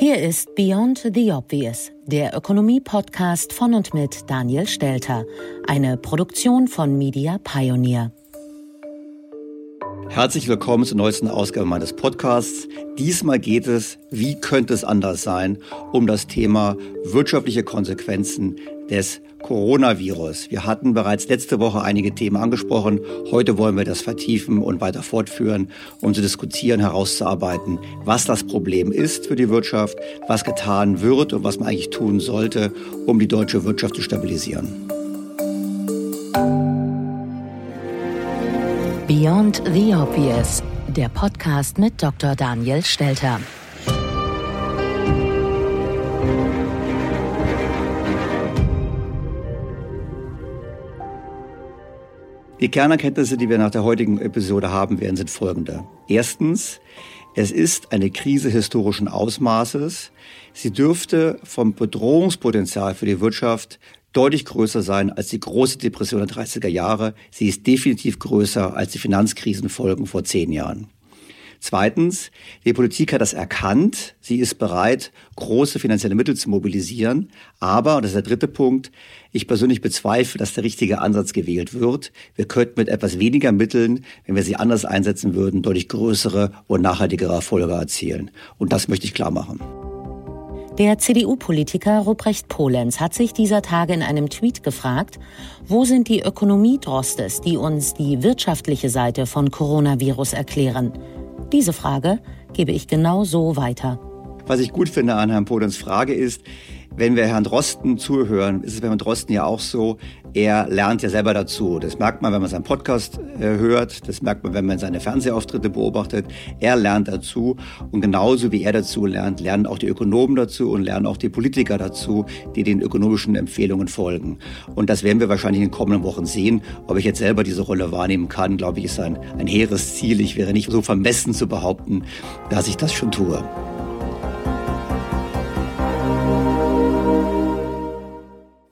Hier ist Beyond the Obvious, der Ökonomie-Podcast von und mit Daniel Stelter, eine Produktion von Media Pioneer. Herzlich willkommen zur neuesten Ausgabe meines Podcasts. Diesmal geht es, wie könnte es anders sein, um das Thema wirtschaftliche Konsequenzen des Coronavirus. Wir hatten bereits letzte Woche einige Themen angesprochen. Heute wollen wir das vertiefen und weiter fortführen, um zu diskutieren, herauszuarbeiten, was das Problem ist für die Wirtschaft, was getan wird und was man eigentlich tun sollte, um die deutsche Wirtschaft zu stabilisieren. Beyond the Obvious, der Podcast mit Dr. Daniel Stelter. Die Kernerkenntnisse, die wir nach der heutigen Episode haben werden, sind folgende. Erstens, es ist eine Krise historischen Ausmaßes. Sie dürfte vom Bedrohungspotenzial für die Wirtschaft deutlich größer sein als die große Depression der 30er Jahre. Sie ist definitiv größer als die Finanzkrisenfolgen vor zehn Jahren. Zweitens, die Politik hat das erkannt. Sie ist bereit, große finanzielle Mittel zu mobilisieren. Aber, und das ist der dritte Punkt, ich persönlich bezweifle, dass der richtige Ansatz gewählt wird. Wir könnten mit etwas weniger Mitteln, wenn wir sie anders einsetzen würden, deutlich größere und nachhaltigere Erfolge erzielen. Und das möchte ich klar machen. Der CDU-Politiker Ruprecht Polenz hat sich dieser Tage in einem Tweet gefragt, wo sind die Ökonomiedrostes, die uns die wirtschaftliche Seite von Coronavirus erklären? Diese Frage gebe ich genau so weiter. Was ich gut finde an Herrn Podens Frage ist, wenn wir Herrn Drosten zuhören, ist es bei Herrn Drosten ja auch so, er lernt ja selber dazu. Das merkt man, wenn man seinen Podcast äh, hört, das merkt man, wenn man seine Fernsehauftritte beobachtet. Er lernt dazu und genauso wie er dazu lernt, lernen auch die Ökonomen dazu und lernen auch die Politiker dazu, die den ökonomischen Empfehlungen folgen. Und das werden wir wahrscheinlich in den kommenden Wochen sehen. Ob ich jetzt selber diese Rolle wahrnehmen kann, glaube ich, ist ein, ein hehres Ziel. Ich wäre nicht so vermessen zu behaupten, dass ich das schon tue.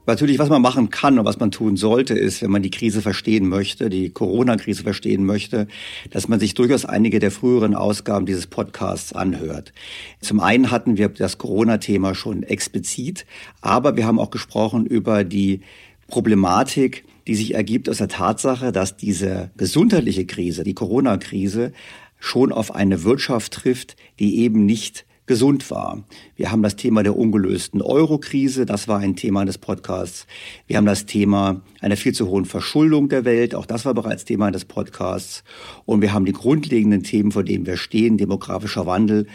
Natürlich, was man machen kann und was man tun sollte, ist, wenn man die Krise verstehen möchte, die Corona-Krise verstehen möchte, dass man sich durchaus einige der früheren Ausgaben dieses Podcasts anhört. Zum einen hatten wir das Corona-Thema schon explizit, aber wir haben auch gesprochen über die Problematik, die sich ergibt aus der Tatsache, dass diese gesundheitliche Krise, die Corona-Krise, schon auf eine Wirtschaft trifft, die eben nicht gesund war. Wir haben das Thema der ungelösten Euro-Krise, das war ein Thema des Podcasts. Wir haben das Thema einer viel zu hohen Verschuldung der Welt, auch das war bereits Thema des Podcasts. Und wir haben die grundlegenden Themen, vor denen wir stehen, demografischer Wandel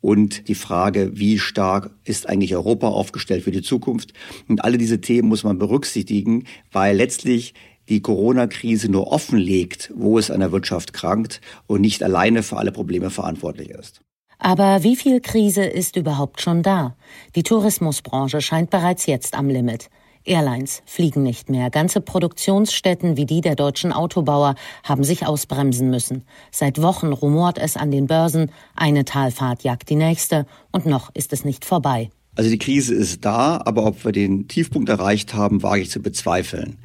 und die Frage, wie stark ist eigentlich Europa aufgestellt für die Zukunft. Und alle diese Themen muss man berücksichtigen, weil letztlich die Corona-Krise nur offenlegt, wo es an der Wirtschaft krankt und nicht alleine für alle Probleme verantwortlich ist. Aber wie viel Krise ist überhaupt schon da? Die Tourismusbranche scheint bereits jetzt am Limit. Airlines fliegen nicht mehr. Ganze Produktionsstätten wie die der deutschen Autobauer haben sich ausbremsen müssen. Seit Wochen rumort es an den Börsen. Eine Talfahrt jagt die nächste. Und noch ist es nicht vorbei. Also die Krise ist da, aber ob wir den Tiefpunkt erreicht haben, wage ich zu bezweifeln.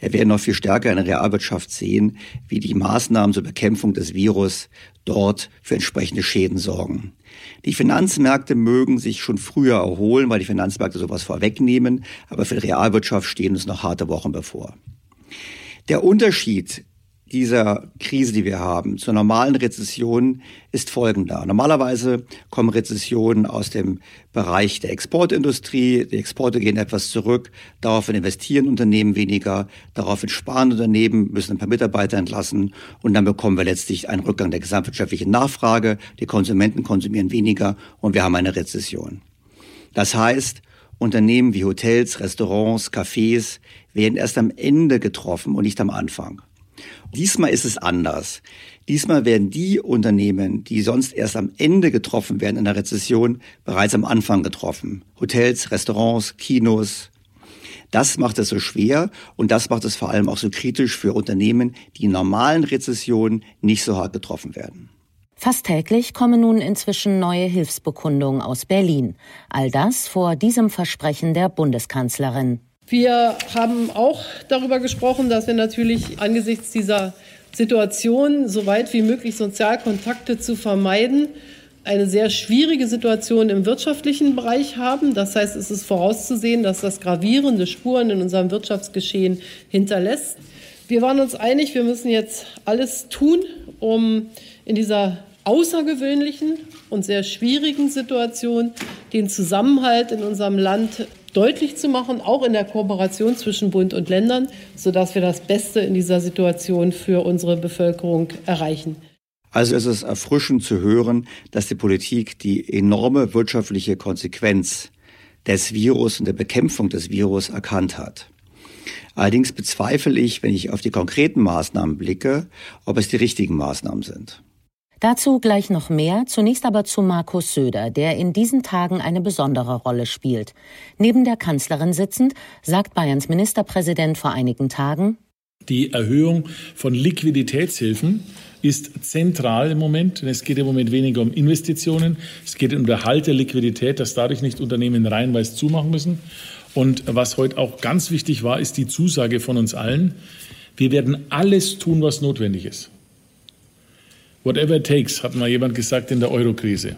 Wir werden noch viel stärker in der Realwirtschaft sehen, wie die Maßnahmen zur Bekämpfung des Virus dort für entsprechende Schäden sorgen. Die Finanzmärkte mögen sich schon früher erholen, weil die Finanzmärkte sowas vorwegnehmen, aber für die Realwirtschaft stehen uns noch harte Wochen bevor. Der Unterschied dieser Krise, die wir haben, zur normalen Rezession ist folgender. Normalerweise kommen Rezessionen aus dem Bereich der Exportindustrie. Die Exporte gehen etwas zurück. Daraufhin investieren Unternehmen weniger. Daraufhin sparen Unternehmen, müssen ein paar Mitarbeiter entlassen. Und dann bekommen wir letztlich einen Rückgang der gesamtwirtschaftlichen Nachfrage. Die Konsumenten konsumieren weniger und wir haben eine Rezession. Das heißt, Unternehmen wie Hotels, Restaurants, Cafés werden erst am Ende getroffen und nicht am Anfang. Diesmal ist es anders. Diesmal werden die Unternehmen, die sonst erst am Ende getroffen werden in der Rezession, bereits am Anfang getroffen. Hotels, Restaurants, Kinos. Das macht es so schwer und das macht es vor allem auch so kritisch für Unternehmen, die in normalen Rezessionen nicht so hart getroffen werden. Fast täglich kommen nun inzwischen neue Hilfsbekundungen aus Berlin. All das vor diesem Versprechen der Bundeskanzlerin. Wir haben auch darüber gesprochen, dass wir natürlich angesichts dieser Situation so weit wie möglich Sozialkontakte zu vermeiden, eine sehr schwierige Situation im wirtschaftlichen Bereich haben. Das heißt, es ist vorauszusehen, dass das gravierende Spuren in unserem Wirtschaftsgeschehen hinterlässt. Wir waren uns einig, wir müssen jetzt alles tun, um in dieser außergewöhnlichen und sehr schwierigen Situation den Zusammenhalt in unserem Land deutlich zu machen, auch in der Kooperation zwischen Bund und Ländern, sodass wir das Beste in dieser Situation für unsere Bevölkerung erreichen. Also es ist erfrischend zu hören, dass die Politik die enorme wirtschaftliche Konsequenz des Virus und der Bekämpfung des Virus erkannt hat. Allerdings bezweifle ich, wenn ich auf die konkreten Maßnahmen blicke, ob es die richtigen Maßnahmen sind. Dazu gleich noch mehr, zunächst aber zu Markus Söder, der in diesen Tagen eine besondere Rolle spielt. Neben der Kanzlerin sitzend, sagt Bayerns Ministerpräsident vor einigen Tagen, die Erhöhung von Liquiditätshilfen ist zentral im Moment. es geht im Moment weniger um Investitionen. Es geht um den Halt der Liquidität, dass dadurch nicht Unternehmen reihenweise zumachen müssen. Und was heute auch ganz wichtig war, ist die Zusage von uns allen. Wir werden alles tun, was notwendig ist. Whatever it takes, hat mal jemand gesagt in der Eurokrise.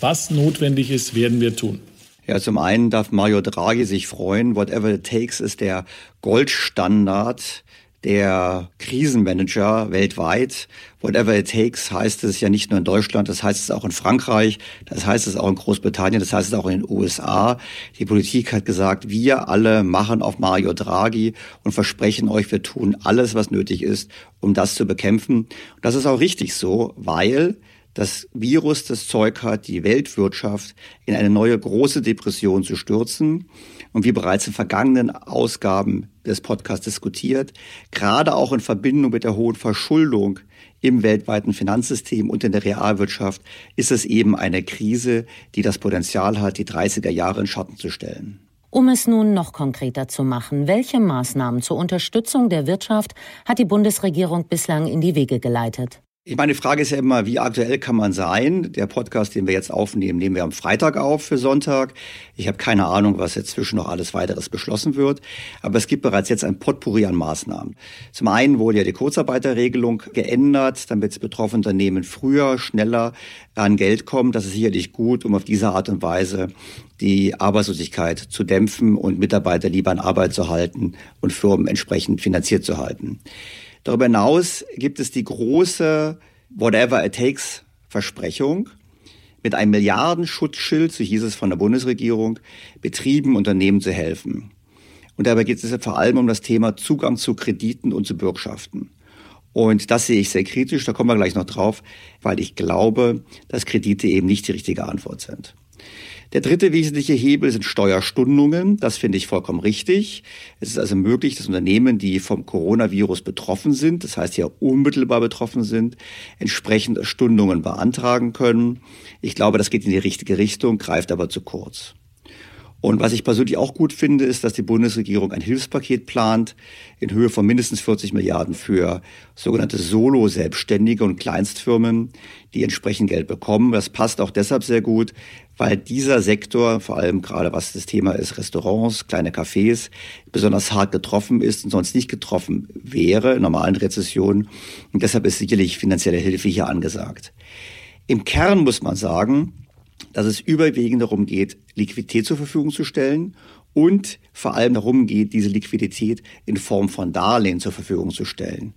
Was notwendig ist, werden wir tun. Ja, zum einen darf Mario Draghi sich freuen. Whatever it takes ist der Goldstandard der Krisenmanager weltweit. Whatever it takes heißt es ja nicht nur in Deutschland, das heißt es auch in Frankreich, das heißt es auch in Großbritannien, das heißt es auch in den USA. Die Politik hat gesagt, wir alle machen auf Mario Draghi und versprechen euch, wir tun alles, was nötig ist, um das zu bekämpfen. Und das ist auch richtig so, weil das Virus das Zeug hat, die Weltwirtschaft in eine neue große Depression zu stürzen. Und wie bereits in vergangenen Ausgaben des Podcasts diskutiert, gerade auch in Verbindung mit der hohen Verschuldung im weltweiten Finanzsystem und in der Realwirtschaft ist es eben eine Krise, die das Potenzial hat, die 30er Jahre in Schatten zu stellen. Um es nun noch konkreter zu machen, welche Maßnahmen zur Unterstützung der Wirtschaft hat die Bundesregierung bislang in die Wege geleitet? Ich meine, die Frage ist ja immer, wie aktuell kann man sein? Der Podcast, den wir jetzt aufnehmen, nehmen wir am Freitag auf für Sonntag. Ich habe keine Ahnung, was jetzt zwischen noch alles weiteres beschlossen wird. Aber es gibt bereits jetzt ein Potpourri an Maßnahmen. Zum einen wurde ja die Kurzarbeiterregelung geändert, damit betroffene Unternehmen früher, schneller an Geld kommen. Das ist sicherlich gut, um auf diese Art und Weise die Arbeitslosigkeit zu dämpfen und Mitarbeiter lieber an Arbeit zu halten und Firmen entsprechend finanziert zu halten. Darüber hinaus gibt es die große Whatever it takes Versprechung mit einem Milliardenschutzschild, so hieß es von der Bundesregierung, Betrieben, Unternehmen zu helfen. Und dabei geht es vor allem um das Thema Zugang zu Krediten und zu Bürgschaften. Und das sehe ich sehr kritisch, da kommen wir gleich noch drauf, weil ich glaube, dass Kredite eben nicht die richtige Antwort sind. Der dritte wesentliche Hebel sind Steuerstundungen. Das finde ich vollkommen richtig. Es ist also möglich, dass Unternehmen, die vom Coronavirus betroffen sind, das heißt ja unmittelbar betroffen sind, entsprechend Stundungen beantragen können. Ich glaube, das geht in die richtige Richtung, greift aber zu kurz. Und was ich persönlich auch gut finde, ist, dass die Bundesregierung ein Hilfspaket plant in Höhe von mindestens 40 Milliarden für sogenannte Solo-Selbstständige und Kleinstfirmen, die entsprechend Geld bekommen. Das passt auch deshalb sehr gut, weil dieser Sektor, vor allem gerade was das Thema ist, Restaurants, kleine Cafés, besonders hart getroffen ist und sonst nicht getroffen wäre in normalen Rezessionen. Und deshalb ist sicherlich finanzielle Hilfe hier angesagt. Im Kern muss man sagen, dass es überwiegend darum geht, Liquidität zur Verfügung zu stellen und vor allem darum geht, diese Liquidität in Form von Darlehen zur Verfügung zu stellen.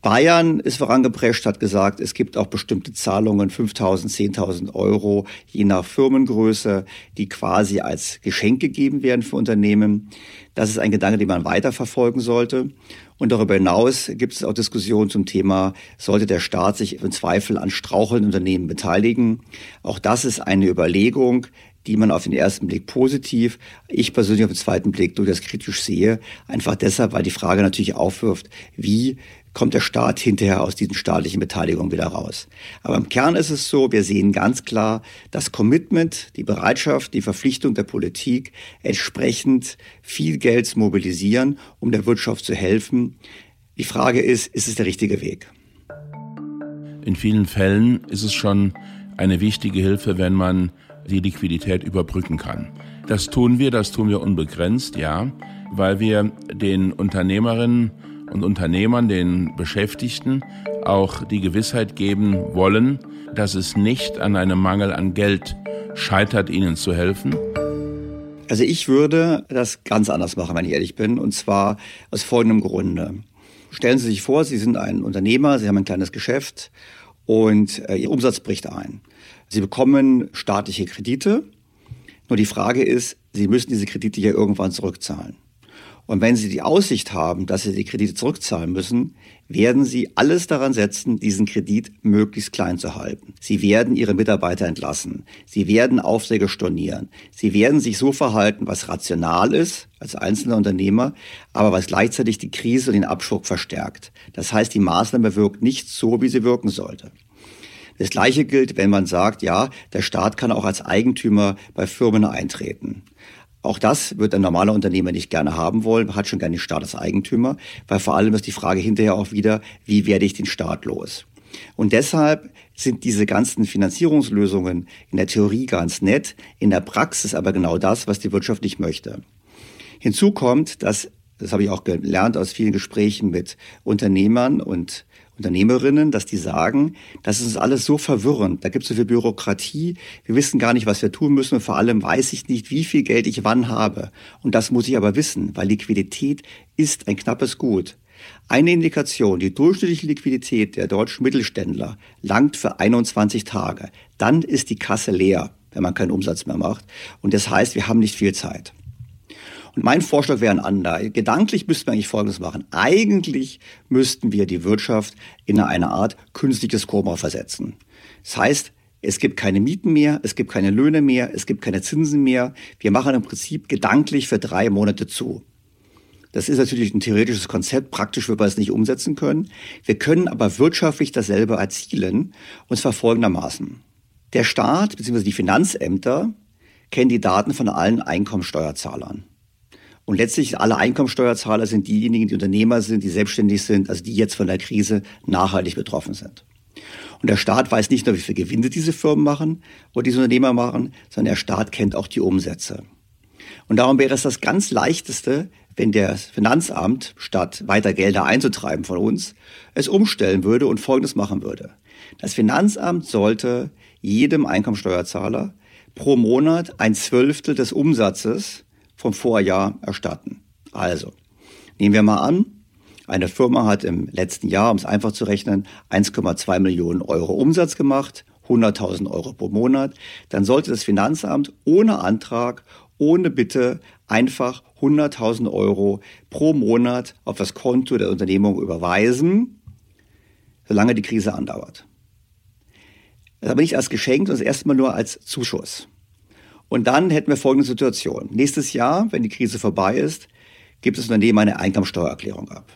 Bayern ist vorangeprescht, hat gesagt, es gibt auch bestimmte Zahlungen, 5.000, 10.000 Euro, je nach Firmengröße, die quasi als Geschenk gegeben werden für Unternehmen. Das ist ein Gedanke, den man weiterverfolgen sollte. Und darüber hinaus gibt es auch Diskussionen zum Thema, sollte der Staat sich im Zweifel an strauchelnden Unternehmen beteiligen? Auch das ist eine Überlegung, die man auf den ersten Blick positiv, ich persönlich auf den zweiten Blick durchaus kritisch sehe. Einfach deshalb, weil die Frage natürlich aufwirft, wie kommt der Staat hinterher aus diesen staatlichen Beteiligungen wieder raus. Aber im Kern ist es so, wir sehen ganz klar das Commitment, die Bereitschaft, die Verpflichtung der Politik, entsprechend viel Geld zu mobilisieren, um der Wirtschaft zu helfen. Die Frage ist, ist es der richtige Weg? In vielen Fällen ist es schon eine wichtige Hilfe, wenn man die Liquidität überbrücken kann. Das tun wir, das tun wir unbegrenzt, ja, weil wir den Unternehmerinnen und Unternehmern, den Beschäftigten auch die Gewissheit geben wollen, dass es nicht an einem Mangel an Geld scheitert, ihnen zu helfen. Also ich würde das ganz anders machen, wenn ich ehrlich bin, und zwar aus folgendem Grunde. Stellen Sie sich vor, Sie sind ein Unternehmer, Sie haben ein kleines Geschäft und äh, Ihr Umsatz bricht ein. Sie bekommen staatliche Kredite. Nur die Frage ist, Sie müssen diese Kredite ja irgendwann zurückzahlen. Und wenn Sie die Aussicht haben, dass Sie die Kredite zurückzahlen müssen, werden Sie alles daran setzen, diesen Kredit möglichst klein zu halten. Sie werden Ihre Mitarbeiter entlassen. Sie werden Aufträge stornieren. Sie werden sich so verhalten, was rational ist als einzelner Unternehmer, aber was gleichzeitig die Krise und den Abschwung verstärkt. Das heißt, die Maßnahme wirkt nicht so, wie sie wirken sollte. Das Gleiche gilt, wenn man sagt, ja, der Staat kann auch als Eigentümer bei Firmen eintreten. Auch das wird ein normaler Unternehmer nicht gerne haben wollen, hat schon gerne den Staat als Eigentümer, weil vor allem ist die Frage hinterher auch wieder, wie werde ich den Staat los? Und deshalb sind diese ganzen Finanzierungslösungen in der Theorie ganz nett, in der Praxis aber genau das, was die Wirtschaft nicht möchte. Hinzu kommt, dass, das habe ich auch gelernt aus vielen Gesprächen mit Unternehmern und Unternehmerinnen, dass die sagen, das ist alles so verwirrend, da gibt es so viel Bürokratie, wir wissen gar nicht, was wir tun müssen und vor allem weiß ich nicht, wie viel Geld ich wann habe. Und das muss ich aber wissen, weil Liquidität ist ein knappes Gut. Eine Indikation, die durchschnittliche Liquidität der deutschen Mittelständler langt für 21 Tage. Dann ist die Kasse leer, wenn man keinen Umsatz mehr macht. Und das heißt, wir haben nicht viel Zeit. Mein Vorschlag wäre ein anderer. Gedanklich müssten wir eigentlich Folgendes machen. Eigentlich müssten wir die Wirtschaft in eine Art künstliches Koma versetzen. Das heißt, es gibt keine Mieten mehr, es gibt keine Löhne mehr, es gibt keine Zinsen mehr. Wir machen im Prinzip gedanklich für drei Monate zu. Das ist natürlich ein theoretisches Konzept, praktisch wird man es nicht umsetzen können. Wir können aber wirtschaftlich dasselbe erzielen, und zwar folgendermaßen. Der Staat bzw. die Finanzämter kennen die Daten von allen Einkommensteuerzahlern. Und letztlich alle Einkommensteuerzahler sind diejenigen, die Unternehmer sind, die selbstständig sind, also die jetzt von der Krise nachhaltig betroffen sind. Und der Staat weiß nicht nur, wie viel Gewinne diese Firmen machen oder diese Unternehmer machen, sondern der Staat kennt auch die Umsätze. Und darum wäre es das ganz leichteste, wenn der Finanzamt, statt weiter Gelder einzutreiben von uns, es umstellen würde und Folgendes machen würde. Das Finanzamt sollte jedem Einkommensteuerzahler pro Monat ein Zwölftel des Umsatzes vom Vorjahr erstatten. Also, nehmen wir mal an, Eine Firma hat im letzten Jahr, um es einfach zu rechnen, 1,2 Millionen Euro Umsatz gemacht, 100.000 Euro pro Monat. Dann sollte das Finanzamt ohne Antrag, ohne Bitte einfach 100.000 Euro pro Monat auf das Konto der Unternehmung überweisen, solange die Krise andauert. Das aber nicht als Geschenk, sondern erstmal nur als Zuschuss. Und dann hätten wir folgende Situation. Nächstes Jahr, wenn die Krise vorbei ist, gibt das Unternehmen eine Einkommensteuererklärung ab.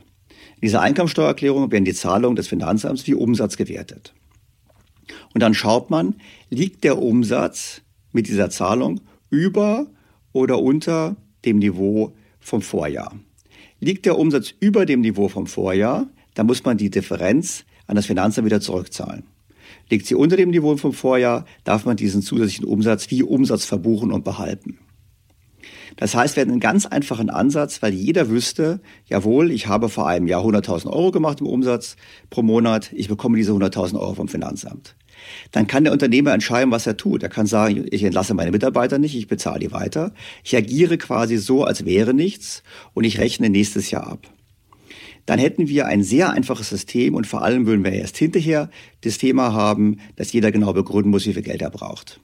In dieser Einkommensteuererklärung werden die Zahlungen des Finanzamts wie Umsatz gewertet. Und dann schaut man, liegt der Umsatz mit dieser Zahlung über oder unter dem Niveau vom Vorjahr. Liegt der Umsatz über dem Niveau vom Vorjahr, dann muss man die Differenz an das Finanzamt wieder zurückzahlen. Liegt sie unter dem Niveau vom Vorjahr, darf man diesen zusätzlichen Umsatz wie Umsatz verbuchen und behalten. Das heißt, wir hatten einen ganz einfachen Ansatz, weil jeder wüsste, jawohl, ich habe vor einem Jahr 100.000 Euro gemacht im Umsatz pro Monat, ich bekomme diese 100.000 Euro vom Finanzamt. Dann kann der Unternehmer entscheiden, was er tut. Er kann sagen, ich entlasse meine Mitarbeiter nicht, ich bezahle die weiter. Ich agiere quasi so, als wäre nichts und ich rechne nächstes Jahr ab dann hätten wir ein sehr einfaches System und vor allem würden wir erst hinterher das Thema haben, dass jeder genau begründen muss, wie viel Geld er braucht.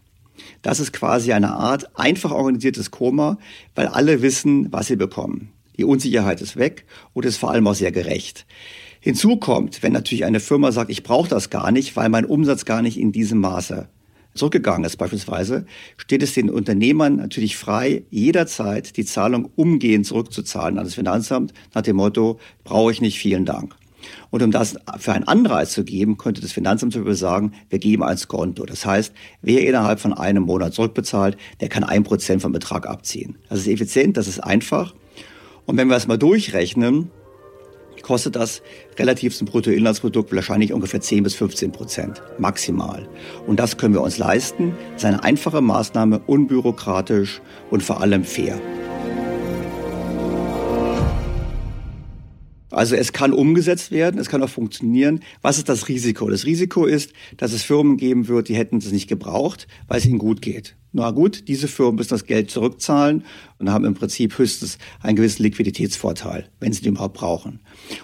Das ist quasi eine Art einfach organisiertes Koma, weil alle wissen, was sie bekommen. Die Unsicherheit ist weg und ist vor allem auch sehr gerecht. Hinzu kommt, wenn natürlich eine Firma sagt, ich brauche das gar nicht, weil mein Umsatz gar nicht in diesem Maße zurückgegangen ist beispielsweise, steht es den Unternehmern natürlich frei, jederzeit die Zahlung umgehend zurückzuzahlen an das Finanzamt nach dem Motto, brauche ich nicht, vielen Dank. Und um das für einen Anreiz zu geben, könnte das Finanzamt zum Beispiel sagen, wir geben ein Konto. Das heißt, wer innerhalb von einem Monat zurückbezahlt, der kann ein Prozent vom Betrag abziehen. Das ist effizient, das ist einfach. Und wenn wir es mal durchrechnen, kostet das relativ zum Bruttoinlandsprodukt wahrscheinlich ungefähr 10 bis 15 Prozent maximal. Und das können wir uns leisten. Das ist eine einfache Maßnahme, unbürokratisch und vor allem fair. Also es kann umgesetzt werden, es kann auch funktionieren. Was ist das Risiko? Das Risiko ist, dass es Firmen geben wird, die hätten es nicht gebraucht, weil es ihnen gut geht. Na gut, diese Firmen müssen das Geld zurückzahlen und haben im Prinzip höchstens einen gewissen Liquiditätsvorteil, wenn sie den überhaupt brauchen.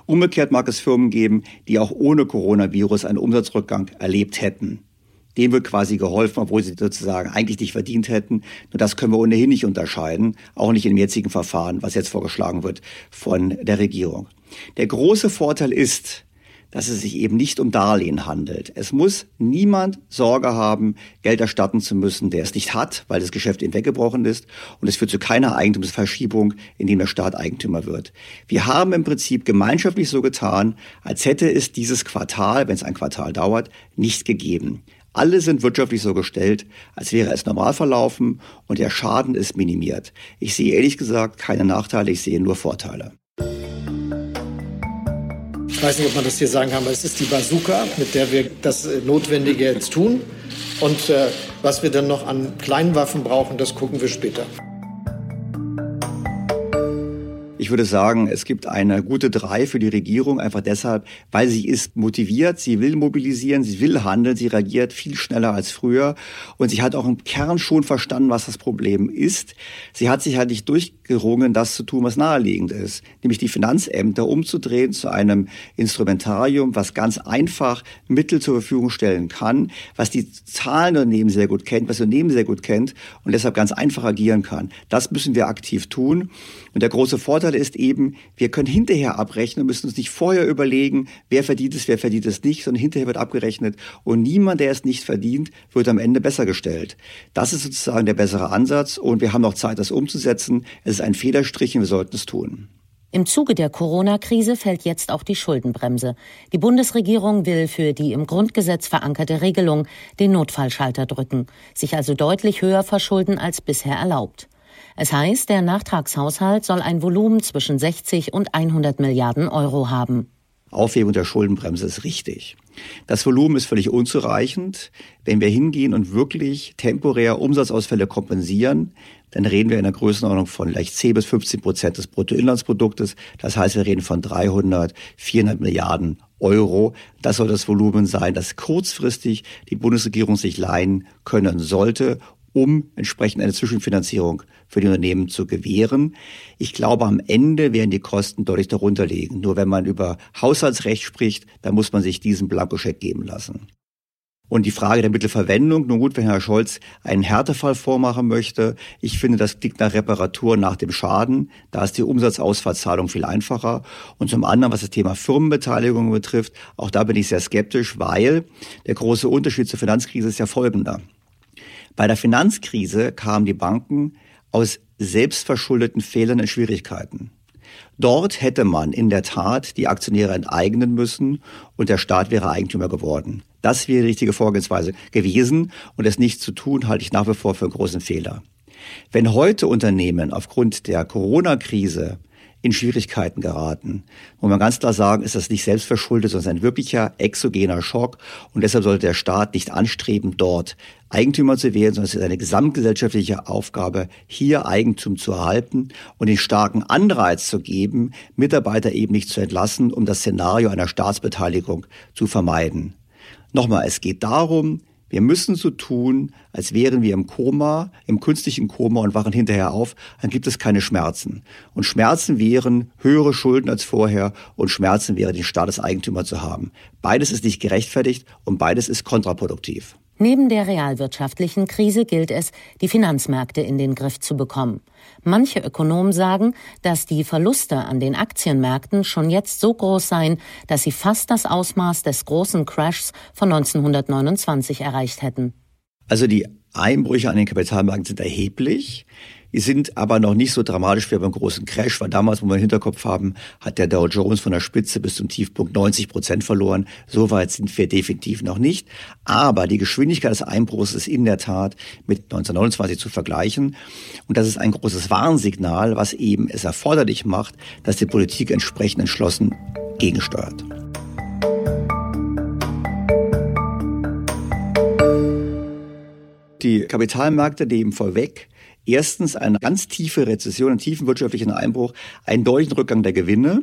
Umgekehrt mag es Firmen geben, die auch ohne Coronavirus einen Umsatzrückgang erlebt hätten. Dem wird quasi geholfen, obwohl sie sozusagen eigentlich nicht verdient hätten. Nur das können wir ohnehin nicht unterscheiden, auch nicht im jetzigen Verfahren, was jetzt vorgeschlagen wird von der Regierung. Der große Vorteil ist, dass es sich eben nicht um Darlehen handelt. Es muss niemand Sorge haben, Geld erstatten zu müssen, der es nicht hat, weil das Geschäft ihm weggebrochen ist. Und es führt zu keiner Eigentumsverschiebung, indem der Staat Eigentümer wird. Wir haben im Prinzip gemeinschaftlich so getan, als hätte es dieses Quartal, wenn es ein Quartal dauert, nicht gegeben. Alle sind wirtschaftlich so gestellt, als wäre es normal verlaufen und der Schaden ist minimiert. Ich sehe ehrlich gesagt keine Nachteile, ich sehe nur Vorteile. Ich weiß nicht, ob man das hier sagen kann, aber es ist die Bazooka, mit der wir das äh, Notwendige jetzt tun. Und äh, was wir dann noch an kleinen Waffen brauchen, das gucken wir später. Ich würde sagen, es gibt eine gute Drei für die Regierung, einfach deshalb, weil sie ist motiviert, sie will mobilisieren, sie will handeln, sie reagiert viel schneller als früher und sie hat auch im Kern schon verstanden, was das Problem ist. Sie hat sich halt nicht durchgerungen, das zu tun, was naheliegend ist, nämlich die Finanzämter umzudrehen zu einem Instrumentarium, was ganz einfach Mittel zur Verfügung stellen kann, was die Zahlenunternehmen sehr gut kennt, was Unternehmen sehr gut kennt und deshalb ganz einfach agieren kann. Das müssen wir aktiv tun. Und der große Vorteil ist eben, wir können hinterher abrechnen und müssen uns nicht vorher überlegen, wer verdient es, wer verdient es nicht, sondern hinterher wird abgerechnet und niemand, der es nicht verdient, wird am Ende besser gestellt. Das ist sozusagen der bessere Ansatz und wir haben noch Zeit, das umzusetzen. Es ist ein Federstrich und wir sollten es tun. Im Zuge der Corona-Krise fällt jetzt auch die Schuldenbremse. Die Bundesregierung will für die im Grundgesetz verankerte Regelung den Notfallschalter drücken, sich also deutlich höher verschulden als bisher erlaubt. Es heißt, der Nachtragshaushalt soll ein Volumen zwischen 60 und 100 Milliarden Euro haben. Aufhebung der Schuldenbremse ist richtig. Das Volumen ist völlig unzureichend. Wenn wir hingehen und wirklich temporär Umsatzausfälle kompensieren, dann reden wir in der Größenordnung von vielleicht 10 bis 15 Prozent des Bruttoinlandsproduktes. Das heißt, wir reden von 300, 400 Milliarden Euro. Das soll das Volumen sein, das kurzfristig die Bundesregierung sich leihen können sollte, um entsprechend eine Zwischenfinanzierung für die Unternehmen zu gewähren. Ich glaube, am Ende werden die Kosten deutlich darunter liegen. Nur wenn man über Haushaltsrecht spricht, dann muss man sich diesen Blankoscheck geben lassen. Und die Frage der Mittelverwendung, nun gut, wenn Herr Scholz einen Härtefall vormachen möchte, ich finde, das klingt nach Reparatur nach dem Schaden. Da ist die Umsatzausfallzahlung viel einfacher. Und zum anderen, was das Thema Firmenbeteiligung betrifft, auch da bin ich sehr skeptisch, weil der große Unterschied zur Finanzkrise ist ja folgender. Bei der Finanzkrise kamen die Banken aus selbstverschuldeten Fehlern in Schwierigkeiten. Dort hätte man in der Tat die Aktionäre enteignen müssen und der Staat wäre Eigentümer geworden. Das wäre die richtige Vorgehensweise gewesen und es nicht zu tun, halte ich nach wie vor für einen großen Fehler. Wenn heute Unternehmen aufgrund der Corona-Krise in Schwierigkeiten geraten. Muss man ganz klar sagen, ist das nicht selbstverschuldet, sondern ein wirklicher exogener Schock. Und deshalb sollte der Staat nicht anstreben, dort Eigentümer zu werden, sondern es ist eine gesamtgesellschaftliche Aufgabe, hier Eigentum zu erhalten und den starken Anreiz zu geben, Mitarbeiter eben nicht zu entlassen, um das Szenario einer Staatsbeteiligung zu vermeiden. Nochmal, es geht darum, wir müssen so tun, als wären wir im Koma, im künstlichen Koma und wachen hinterher auf, dann gibt es keine Schmerzen. Und Schmerzen wären höhere Schulden als vorher und Schmerzen wäre, den Staat als Eigentümer zu haben. Beides ist nicht gerechtfertigt und beides ist kontraproduktiv. Neben der realwirtschaftlichen Krise gilt es, die Finanzmärkte in den Griff zu bekommen. Manche Ökonomen sagen, dass die Verluste an den Aktienmärkten schon jetzt so groß seien, dass sie fast das Ausmaß des großen Crashs von 1929 erreicht hätten. Also die Einbrüche an den Kapitalmärkten sind erheblich. Die sind aber noch nicht so dramatisch wie beim großen Crash, weil damals, wo wir im Hinterkopf haben, hat der Dow Jones von der Spitze bis zum Tiefpunkt 90 Prozent verloren. So weit sind wir definitiv noch nicht. Aber die Geschwindigkeit des Einbruchs ist in der Tat mit 1929 zu vergleichen. Und das ist ein großes Warnsignal, was eben es erforderlich macht, dass die Politik entsprechend entschlossen gegensteuert. Die Kapitalmärkte nehmen vorweg, erstens eine ganz tiefe Rezession, einen tiefen wirtschaftlichen Einbruch, einen deutlichen Rückgang der Gewinne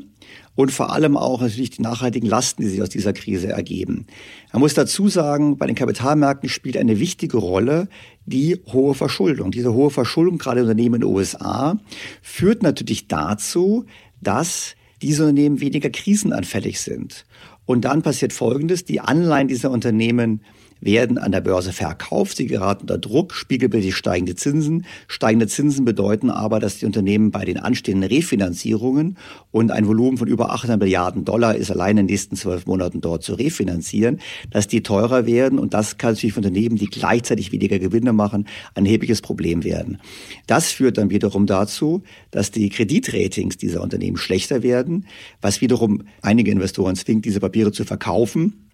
und vor allem auch natürlich die nachhaltigen Lasten, die sich aus dieser Krise ergeben. Man muss dazu sagen, bei den Kapitalmärkten spielt eine wichtige Rolle die hohe Verschuldung. Diese hohe Verschuldung, gerade Unternehmen in den USA, führt natürlich dazu, dass diese Unternehmen weniger krisenanfällig sind. Und dann passiert Folgendes, die Anleihen dieser Unternehmen werden an der Börse verkauft. Sie geraten unter Druck, spiegelbildlich steigende Zinsen. Steigende Zinsen bedeuten aber, dass die Unternehmen bei den anstehenden Refinanzierungen und ein Volumen von über 800 Milliarden Dollar ist allein in den nächsten zwölf Monaten dort zu refinanzieren, dass die teurer werden und das kann natürlich für Unternehmen, die gleichzeitig weniger Gewinne machen, ein erhebliches Problem werden. Das führt dann wiederum dazu, dass die Kreditratings dieser Unternehmen schlechter werden, was wiederum einige Investoren zwingt, diese Papiere zu verkaufen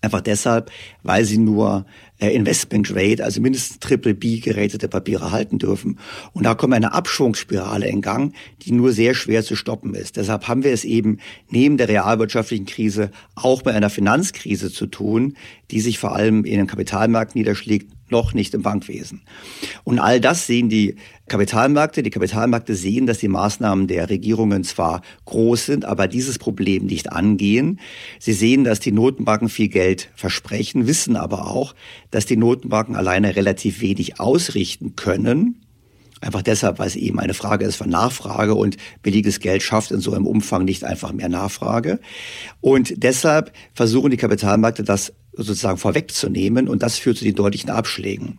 Einfach deshalb, weil sie nur äh, Investment Grade, also mindestens Triple B gerätete Papiere halten dürfen. Und da kommt eine Abschwungsspirale in Gang, die nur sehr schwer zu stoppen ist. Deshalb haben wir es eben neben der realwirtschaftlichen Krise auch mit einer Finanzkrise zu tun, die sich vor allem in den Kapitalmärkten niederschlägt, noch nicht im Bankwesen. Und all das sehen die Kapitalmärkte. Die Kapitalmärkte sehen, dass die Maßnahmen der Regierungen zwar groß sind, aber dieses Problem nicht angehen. Sie sehen, dass die Notenbanken viel Geld versprechen, wissen aber auch, dass die Notenbanken alleine relativ wenig ausrichten können. Einfach deshalb, weil es eben eine Frage ist von Nachfrage und billiges Geld schafft in so einem Umfang nicht einfach mehr Nachfrage. Und deshalb versuchen die Kapitalmärkte das sozusagen vorwegzunehmen und das führt zu den deutlichen Abschlägen.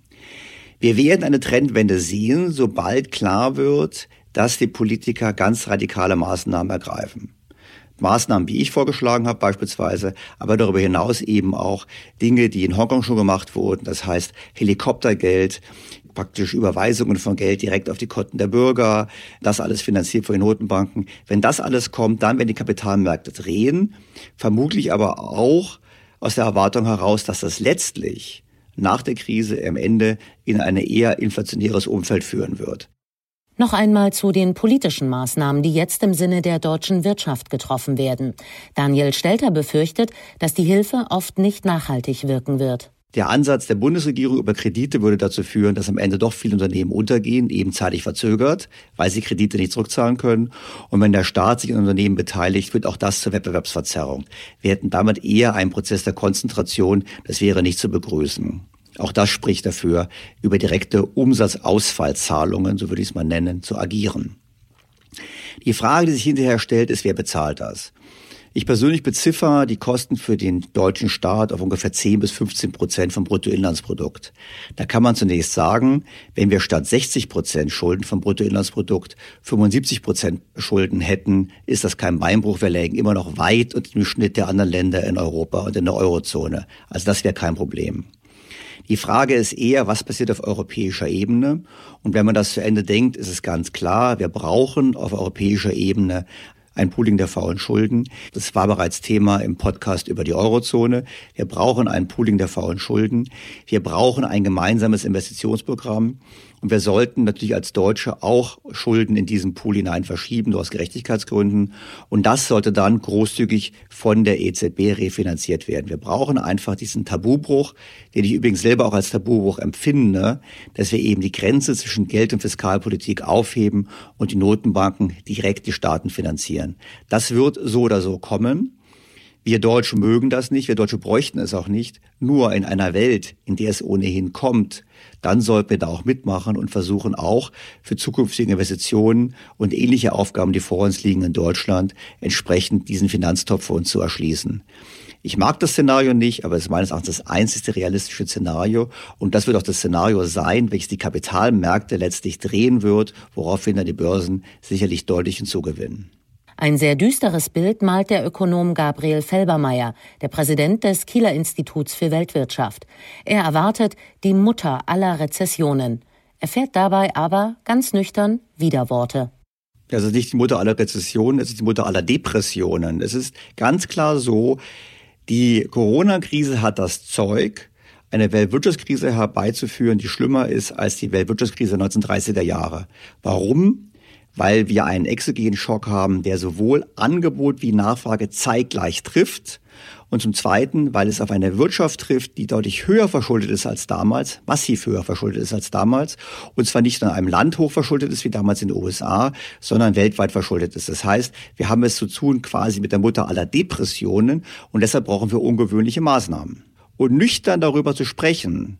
Wir werden eine Trendwende sehen, sobald klar wird, dass die Politiker ganz radikale Maßnahmen ergreifen. Maßnahmen, wie ich vorgeschlagen habe beispielsweise, aber darüber hinaus eben auch Dinge, die in Hongkong schon gemacht wurden, das heißt Helikoptergeld, praktisch Überweisungen von Geld direkt auf die Konten der Bürger, das alles finanziert von den Notenbanken. Wenn das alles kommt, dann werden die Kapitalmärkte drehen, vermutlich aber auch aus der Erwartung heraus, dass das letztlich nach der Krise am Ende in ein eher inflationäres Umfeld führen wird. Noch einmal zu den politischen Maßnahmen, die jetzt im Sinne der deutschen Wirtschaft getroffen werden. Daniel Stelter befürchtet, dass die Hilfe oft nicht nachhaltig wirken wird. Der Ansatz der Bundesregierung über Kredite würde dazu führen, dass am Ende doch viele Unternehmen untergehen, eben zeitlich verzögert, weil sie Kredite nicht zurückzahlen können. Und wenn der Staat sich an Unternehmen beteiligt, wird auch das zur Wettbewerbsverzerrung. Wir hätten damit eher einen Prozess der Konzentration. Das wäre nicht zu begrüßen. Auch das spricht dafür, über direkte Umsatzausfallzahlungen, so würde ich es mal nennen, zu agieren. Die Frage, die sich hinterher stellt, ist, wer bezahlt das? Ich persönlich beziffer die Kosten für den deutschen Staat auf ungefähr 10 bis 15 Prozent vom Bruttoinlandsprodukt. Da kann man zunächst sagen, wenn wir statt 60 Prozent Schulden vom Bruttoinlandsprodukt 75 Prozent Schulden hätten, ist das kein Beinbruch. Wir lägen immer noch weit unter dem Schnitt der anderen Länder in Europa und in der Eurozone. Also das wäre kein Problem. Die Frage ist eher, was passiert auf europäischer Ebene? Und wenn man das zu Ende denkt, ist es ganz klar, wir brauchen auf europäischer Ebene ein Pooling der faulen Schulden. Das war bereits Thema im Podcast über die Eurozone. Wir brauchen ein Pooling der faulen Schulden. Wir brauchen ein gemeinsames Investitionsprogramm. Und wir sollten natürlich als Deutsche auch Schulden in diesen Pool hinein verschieben, nur aus Gerechtigkeitsgründen. Und das sollte dann großzügig von der EZB refinanziert werden. Wir brauchen einfach diesen Tabubruch, den ich übrigens selber auch als Tabubruch empfinde, dass wir eben die Grenze zwischen Geld- und Fiskalpolitik aufheben und die Notenbanken direkt die Staaten finanzieren. Das wird so oder so kommen. Wir Deutsche mögen das nicht, wir Deutsche bräuchten es auch nicht. Nur in einer Welt, in der es ohnehin kommt, dann sollten wir da auch mitmachen und versuchen auch für zukünftige Investitionen und ähnliche Aufgaben, die vor uns liegen in Deutschland, entsprechend diesen Finanztopf für uns zu erschließen. Ich mag das Szenario nicht, aber es ist meines Erachtens das einzige realistische Szenario. Und das wird auch das Szenario sein, welches die Kapitalmärkte letztlich drehen wird, woraufhin dann die Börsen sicherlich deutlich hinzugewinnen. Ein sehr düsteres Bild malt der Ökonom Gabriel Felbermeier, der Präsident des Kieler Instituts für Weltwirtschaft. Er erwartet die Mutter aller Rezessionen. Er fährt dabei aber ganz nüchtern Widerworte. Das ist nicht die Mutter aller Rezessionen, es ist die Mutter aller Depressionen. Es ist ganz klar so, die Corona-Krise hat das Zeug, eine Weltwirtschaftskrise herbeizuführen, die schlimmer ist als die Weltwirtschaftskrise der 1930er Jahre. Warum? Weil wir einen exogenen Schock haben, der sowohl Angebot wie Nachfrage zeitgleich trifft und zum Zweiten, weil es auf eine Wirtschaft trifft, die deutlich höher verschuldet ist als damals, massiv höher verschuldet ist als damals, und zwar nicht nur in einem Land hoch verschuldet ist wie damals in den USA, sondern weltweit verschuldet ist. Das heißt, wir haben es zu tun quasi mit der Mutter aller Depressionen und deshalb brauchen wir ungewöhnliche Maßnahmen. Und nüchtern darüber zu sprechen,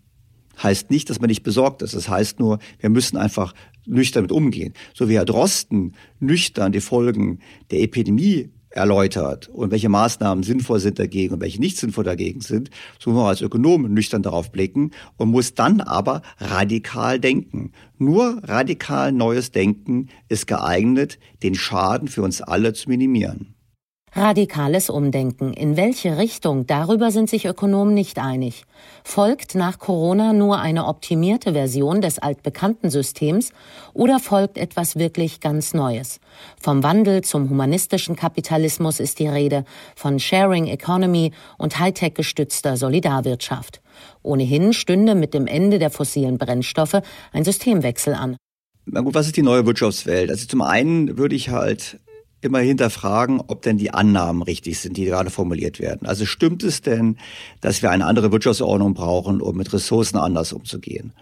heißt nicht, dass man nicht besorgt ist. Das heißt nur, wir müssen einfach nüchtern mit umgehen. So wie Herr Drosten nüchtern die Folgen der Epidemie erläutert und welche Maßnahmen sinnvoll sind dagegen und welche nicht sinnvoll dagegen sind, so muss man als Ökonom nüchtern darauf blicken und muss dann aber radikal denken. Nur radikal neues Denken ist geeignet, den Schaden für uns alle zu minimieren. Radikales Umdenken. In welche Richtung? Darüber sind sich Ökonomen nicht einig. Folgt nach Corona nur eine optimierte Version des altbekannten Systems oder folgt etwas wirklich ganz Neues? Vom Wandel zum humanistischen Kapitalismus ist die Rede, von Sharing Economy und Hightech gestützter Solidarwirtschaft. Ohnehin stünde mit dem Ende der fossilen Brennstoffe ein Systemwechsel an. Na gut, was ist die neue Wirtschaftswelt? Also zum einen würde ich halt immer hinterfragen, ob denn die Annahmen richtig sind, die gerade formuliert werden. Also stimmt es denn, dass wir eine andere Wirtschaftsordnung brauchen, um mit Ressourcen anders umzugehen?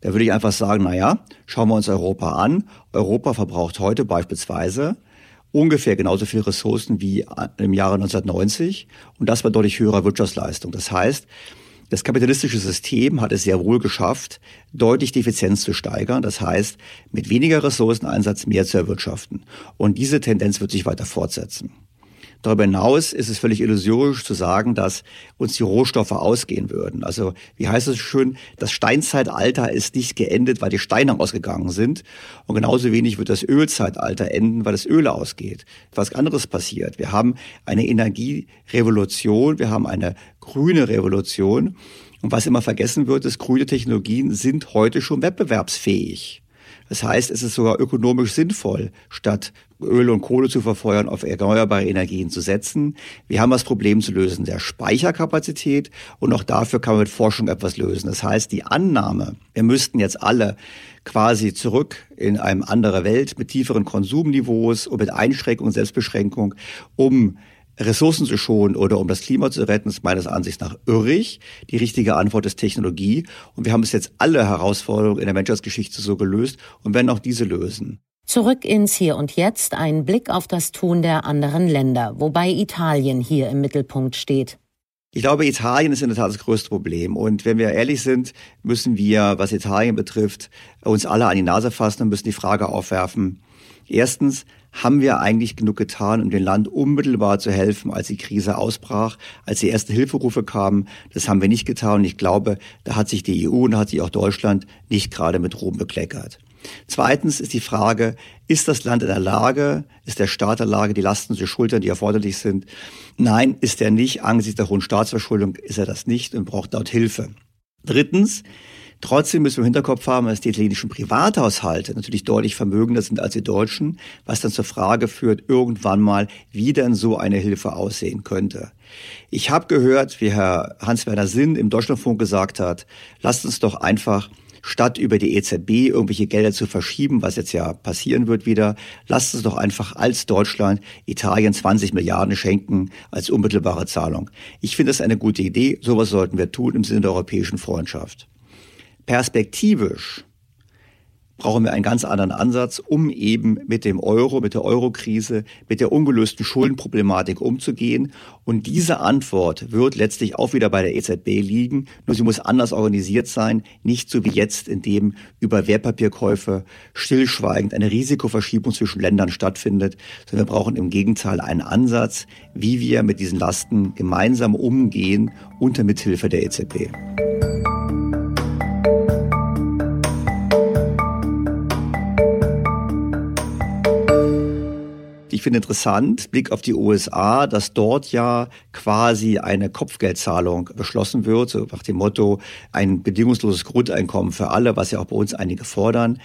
Da würde ich einfach sagen, na ja, schauen wir uns Europa an. Europa verbraucht heute beispielsweise ungefähr genauso viele Ressourcen wie im Jahre 1990 und das bei deutlich höherer Wirtschaftsleistung. Das heißt, das kapitalistische System hat es sehr wohl geschafft, deutlich die Effizienz zu steigern. Das heißt, mit weniger Ressourceneinsatz mehr zu erwirtschaften. Und diese Tendenz wird sich weiter fortsetzen. Darüber hinaus ist es völlig illusorisch zu sagen, dass uns die Rohstoffe ausgehen würden. Also wie heißt es schön, das Steinzeitalter ist nicht geendet, weil die Steine ausgegangen sind. Und genauso wenig wird das Ölzeitalter enden, weil das Öl ausgeht. Was anderes passiert. Wir haben eine Energierevolution, wir haben eine grüne Revolution. Und was immer vergessen wird, ist, grüne Technologien sind heute schon wettbewerbsfähig. Das heißt, es ist sogar ökonomisch sinnvoll, statt Öl und Kohle zu verfeuern, auf erneuerbare Energien zu setzen. Wir haben das Problem zu lösen der Speicherkapazität und auch dafür kann man mit Forschung etwas lösen. Das heißt, die Annahme, wir müssten jetzt alle quasi zurück in eine andere Welt mit tieferen Konsumniveaus und mit Einschränkung und Selbstbeschränkung, um Ressourcen zu schonen oder um das Klima zu retten, ist meines Ansichts nach irrig. Die richtige Antwort ist Technologie. Und wir haben es jetzt alle Herausforderungen in der Menschheitsgeschichte so gelöst und werden auch diese lösen. Zurück ins Hier und Jetzt, ein Blick auf das Tun der anderen Länder, wobei Italien hier im Mittelpunkt steht. Ich glaube, Italien ist in der Tat das größte Problem. Und wenn wir ehrlich sind, müssen wir, was Italien betrifft, uns alle an die Nase fassen und müssen die Frage aufwerfen. Erstens, haben wir eigentlich genug getan, um dem Land unmittelbar zu helfen, als die Krise ausbrach, als die ersten Hilferufe kamen? Das haben wir nicht getan. Und ich glaube, da hat sich die EU und hat sich auch Deutschland nicht gerade mit Ruhm bekleckert. Zweitens ist die Frage, ist das Land in der Lage, ist der Staat in der Lage, die Lasten zu schultern, die erforderlich sind? Nein, ist er nicht. Angesichts der hohen Staatsverschuldung ist er das nicht und braucht dort Hilfe. Drittens, Trotzdem müssen wir im Hinterkopf haben, dass die italienischen Privathaushalte natürlich deutlich vermögender sind als die deutschen, was dann zur Frage führt, irgendwann mal, wie denn so eine Hilfe aussehen könnte. Ich habe gehört, wie Herr Hans-Werner Sinn im Deutschlandfunk gesagt hat, lasst uns doch einfach statt über die EZB irgendwelche Gelder zu verschieben, was jetzt ja passieren wird wieder, lasst uns doch einfach als Deutschland Italien 20 Milliarden schenken als unmittelbare Zahlung. Ich finde das eine gute Idee. Sowas sollten wir tun im Sinne der europäischen Freundschaft. Perspektivisch brauchen wir einen ganz anderen Ansatz, um eben mit dem Euro, mit der Eurokrise, mit der ungelösten Schuldenproblematik umzugehen. Und diese Antwort wird letztlich auch wieder bei der EZB liegen, nur sie muss anders organisiert sein, nicht so wie jetzt, in dem über Wertpapierkäufe stillschweigend eine Risikoverschiebung zwischen Ländern stattfindet, sondern wir brauchen im Gegenteil einen Ansatz, wie wir mit diesen Lasten gemeinsam umgehen unter Mithilfe der EZB. Ich finde interessant, Blick auf die USA, dass dort ja quasi eine Kopfgeldzahlung beschlossen wird, so nach dem Motto ein bedingungsloses Grundeinkommen für alle, was ja auch bei uns einige fordern.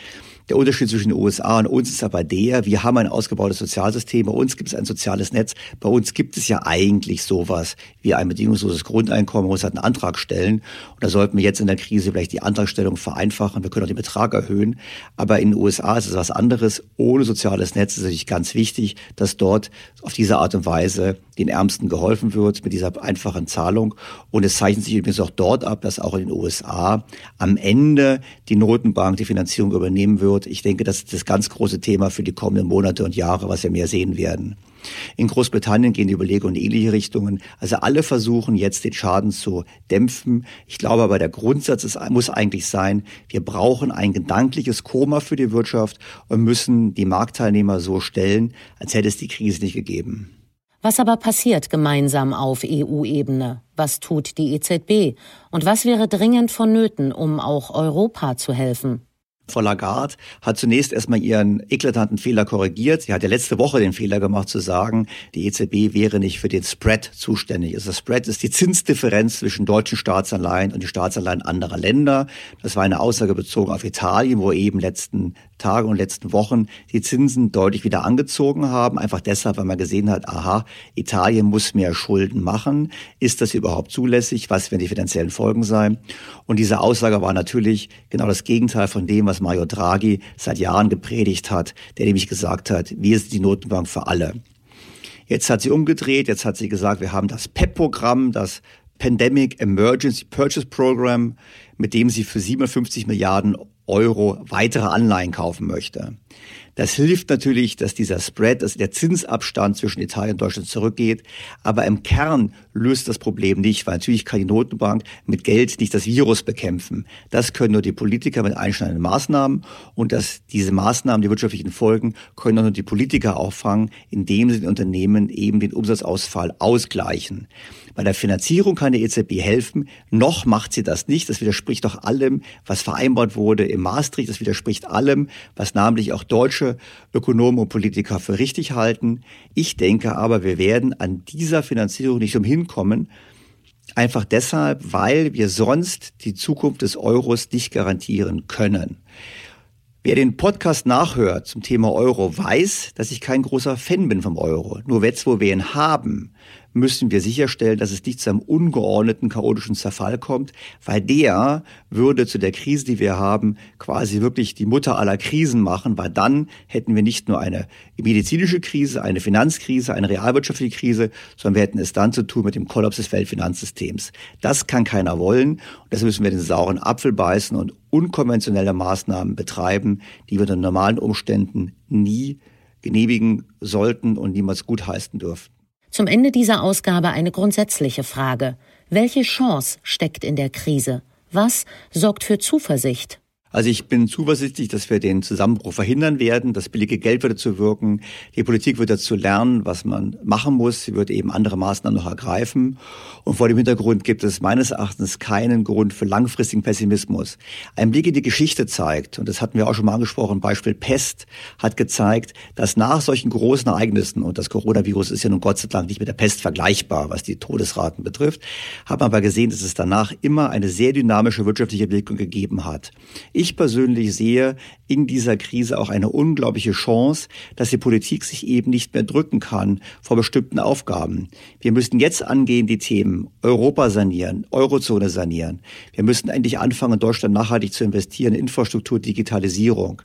Der Unterschied zwischen den USA und uns ist aber der, wir haben ein ausgebautes Sozialsystem, bei uns gibt es ein soziales Netz, bei uns gibt es ja eigentlich sowas wie ein bedingungsloses Grundeinkommen, man muss halt einen Antrag stellen. Und da sollten wir jetzt in der Krise vielleicht die Antragstellung vereinfachen, wir können auch den Betrag erhöhen, aber in den USA ist es was anderes, ohne soziales Netz ist es natürlich ganz wichtig, dass dort auf diese Art und Weise den Ärmsten geholfen wird mit dieser einfachen Zahlung und es zeichnet sich übrigens auch dort ab, dass auch in den USA am Ende die Notenbank die Finanzierung übernehmen wird. Ich denke, das ist das ganz große Thema für die kommenden Monate und Jahre, was wir mehr sehen werden. In Großbritannien gehen die Überlegungen in ähnliche Richtungen. Also alle versuchen jetzt den Schaden zu dämpfen. Ich glaube aber, der Grundsatz ist, muss eigentlich sein, wir brauchen ein gedankliches Koma für die Wirtschaft und müssen die Marktteilnehmer so stellen, als hätte es die Krise nicht gegeben. Was aber passiert gemeinsam auf EU-Ebene? Was tut die EZB? Und was wäre dringend vonnöten, um auch Europa zu helfen? Frau Lagarde hat zunächst erstmal ihren eklatanten Fehler korrigiert. Sie hat ja letzte Woche den Fehler gemacht zu sagen, die EZB wäre nicht für den Spread zuständig. Also Spread ist die Zinsdifferenz zwischen deutschen Staatsanleihen und die Staatsanleihen anderer Länder. Das war eine Aussage bezogen auf Italien, wo eben letzten Tage und letzten Wochen die Zinsen deutlich wieder angezogen haben. Einfach deshalb, weil man gesehen hat, aha, Italien muss mehr Schulden machen. Ist das überhaupt zulässig? Was werden die finanziellen Folgen sein? Und diese Aussage war natürlich genau das Gegenteil von dem, was Mario Draghi seit Jahren gepredigt hat, der nämlich gesagt hat, wir sind die Notenbank für alle. Jetzt hat sie umgedreht, jetzt hat sie gesagt, wir haben das PEP-Programm, das Pandemic Emergency Purchase Program, mit dem sie für 57 Milliarden Euro weitere Anleihen kaufen möchte. Das hilft natürlich, dass dieser Spread, also der Zinsabstand zwischen Italien und Deutschland zurückgeht. Aber im Kern löst das Problem nicht, weil natürlich kann die Notenbank mit Geld nicht das Virus bekämpfen. Das können nur die Politiker mit einschneidenden Maßnahmen. Und dass diese Maßnahmen, die wirtschaftlichen Folgen, können nur die Politiker auffangen, indem sie den Unternehmen eben den Umsatzausfall ausgleichen. Bei der Finanzierung kann die EZB helfen. Noch macht sie das nicht. Das widerspricht doch allem, was vereinbart wurde im Maastricht. Das widerspricht allem, was namentlich auch deutsche Ökonomen und Politiker für richtig halten. Ich denke aber, wir werden an dieser Finanzierung nicht umhin kommen. Einfach deshalb, weil wir sonst die Zukunft des Euros nicht garantieren können. Wer den Podcast nachhört zum Thema Euro, weiß, dass ich kein großer Fan bin vom Euro. Nur jetzt, wo wir ihn haben, müssen wir sicherstellen, dass es nicht zu einem ungeordneten, chaotischen Zerfall kommt, weil der würde zu der Krise, die wir haben, quasi wirklich die Mutter aller Krisen machen, weil dann hätten wir nicht nur eine medizinische Krise, eine Finanzkrise, eine realwirtschaftliche Krise, sondern wir hätten es dann zu tun mit dem Kollaps des Weltfinanzsystems. Das kann keiner wollen und deshalb müssen wir den sauren Apfel beißen und unkonventionelle Maßnahmen betreiben, die wir unter normalen Umständen nie genehmigen sollten und niemals gutheißen dürfen. Zum Ende dieser Ausgabe eine grundsätzliche Frage. Welche Chance steckt in der Krise? Was sorgt für Zuversicht? Also ich bin zuversichtlich, dass wir den Zusammenbruch verhindern werden. Das billige Geld wird dazu wirken. Die Politik wird dazu lernen, was man machen muss. Sie wird eben andere Maßnahmen noch ergreifen. Und vor dem Hintergrund gibt es meines Erachtens keinen Grund für langfristigen Pessimismus. Ein Blick in die Geschichte zeigt, und das hatten wir auch schon mal angesprochen, Beispiel Pest hat gezeigt, dass nach solchen großen Ereignissen, und das Coronavirus ist ja nun Gott sei Dank nicht mit der Pest vergleichbar, was die Todesraten betrifft, hat man aber gesehen, dass es danach immer eine sehr dynamische wirtschaftliche Entwicklung gegeben hat. Ich ich persönlich sehe in dieser Krise auch eine unglaubliche Chance, dass die Politik sich eben nicht mehr drücken kann vor bestimmten Aufgaben. Wir müssen jetzt angehen die Themen Europa sanieren, Eurozone sanieren. Wir müssen endlich anfangen, in Deutschland nachhaltig zu investieren in Infrastruktur, Digitalisierung.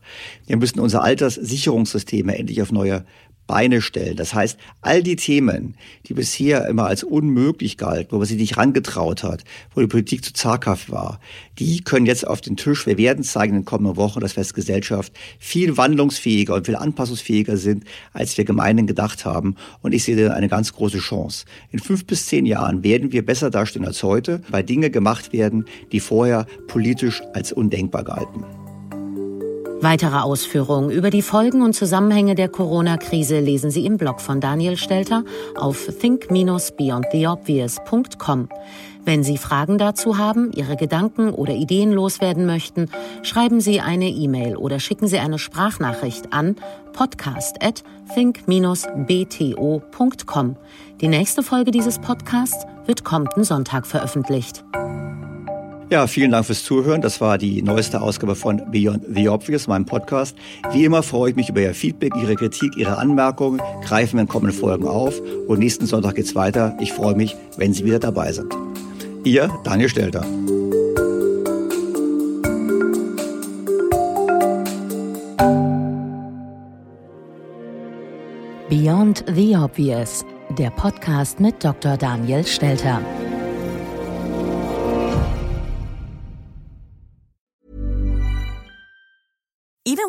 Wir müssen unser Alterssicherungssysteme endlich auf neue Beine stellen. Das heißt, all die Themen, die bisher immer als unmöglich galten, wo man sich nicht rangetraut hat, wo die Politik zu zaghaft war, die können jetzt auf den Tisch. Wir werden zeigen in den kommenden Wochen, dass wir als Gesellschaft viel wandlungsfähiger und viel anpassungsfähiger sind, als wir gemeinhin gedacht haben. Und ich sehe da eine ganz große Chance. In fünf bis zehn Jahren werden wir besser dastehen als heute, weil Dinge gemacht werden, die vorher politisch als undenkbar galten. Weitere Ausführungen über die Folgen und Zusammenhänge der Corona-Krise lesen Sie im Blog von Daniel Stelter auf think-beyondtheobvious.com. Wenn Sie Fragen dazu haben, Ihre Gedanken oder Ideen loswerden möchten, schreiben Sie eine E-Mail oder schicken Sie eine Sprachnachricht an podcast at think-bto.com. Die nächste Folge dieses Podcasts wird kommenden Sonntag veröffentlicht. Ja, vielen Dank fürs Zuhören. Das war die neueste Ausgabe von Beyond the Obvious, meinem Podcast. Wie immer freue ich mich über Ihr Feedback, Ihre Kritik, Ihre Anmerkungen. Greifen wir in kommenden Folgen auf. Und nächsten Sonntag geht's weiter. Ich freue mich, wenn Sie wieder dabei sind. Ihr Daniel Stelter. Beyond the Obvious, der Podcast mit Dr. Daniel Stelter.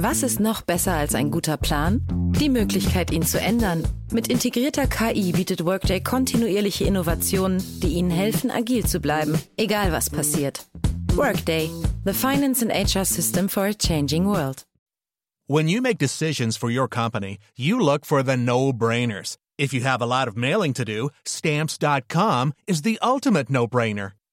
Was ist noch besser als ein guter Plan? Die Möglichkeit, ihn zu ändern. Mit integrierter KI bietet Workday kontinuierliche Innovationen, die Ihnen helfen, agil zu bleiben, egal was passiert. Workday, the finance and HR system for a changing world. When you make decisions for your company, you look for the no-brainers. If you have a lot of mailing to do, stamps.com is the ultimate no-brainer.